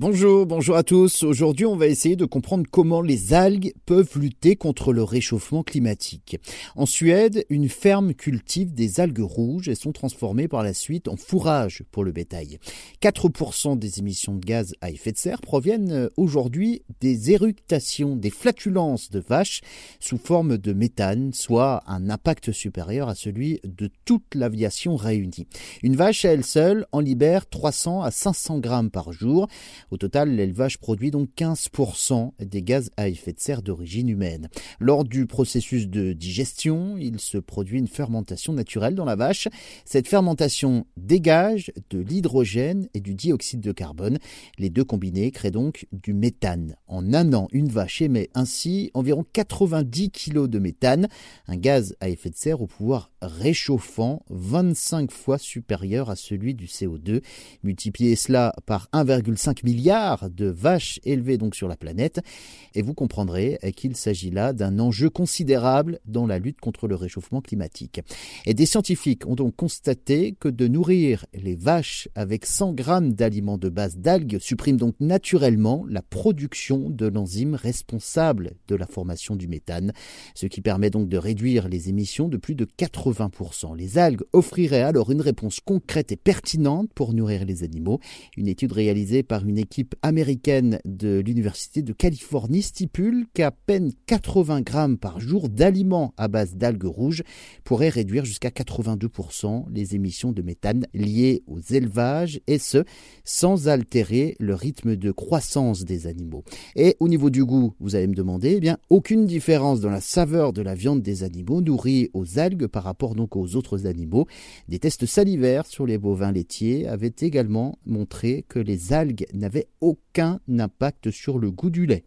Bonjour, bonjour à tous. Aujourd'hui, on va essayer de comprendre comment les algues peuvent lutter contre le réchauffement climatique. En Suède, une ferme cultive des algues rouges et sont transformées par la suite en fourrage pour le bétail. 4% des émissions de gaz à effet de serre proviennent aujourd'hui des éructations, des flatulences de vaches sous forme de méthane, soit un impact supérieur à celui de toute l'aviation réunie. Une vache à elle seule en libère 300 à 500 grammes par jour. Au total, l'élevage produit donc 15% des gaz à effet de serre d'origine humaine. Lors du processus de digestion, il se produit une fermentation naturelle dans la vache. Cette fermentation dégage de l'hydrogène et du dioxyde de carbone. Les deux combinés créent donc du méthane. En un an, une vache émet ainsi environ 90 kg de méthane, un gaz à effet de serre au pouvoir réchauffant 25 fois supérieur à celui du CO2. Multipliez cela par 1,5 milliard milliards de vaches élevées donc sur la planète, et vous comprendrez qu'il s'agit là d'un enjeu considérable dans la lutte contre le réchauffement climatique. Et des scientifiques ont donc constaté que de nourrir les vaches avec 100 grammes d'aliments de base d'algues supprime donc naturellement la production de l'enzyme responsable de la formation du méthane, ce qui permet donc de réduire les émissions de plus de 80%. Les algues offriraient alors une réponse concrète et pertinente pour nourrir les animaux. Une étude réalisée par une équipe équipe américaine de l'Université de Californie stipule qu'à peine 80 grammes par jour d'aliments à base d'algues rouges pourraient réduire jusqu'à 82% les émissions de méthane liées aux élevages, et ce, sans altérer le rythme de croissance des animaux. Et au niveau du goût, vous allez me demander, eh bien, aucune différence dans la saveur de la viande des animaux nourris aux algues par rapport donc aux autres animaux. Des tests salivaires sur les bovins laitiers avaient également montré que les algues n'avaient aucun impact sur le goût du lait.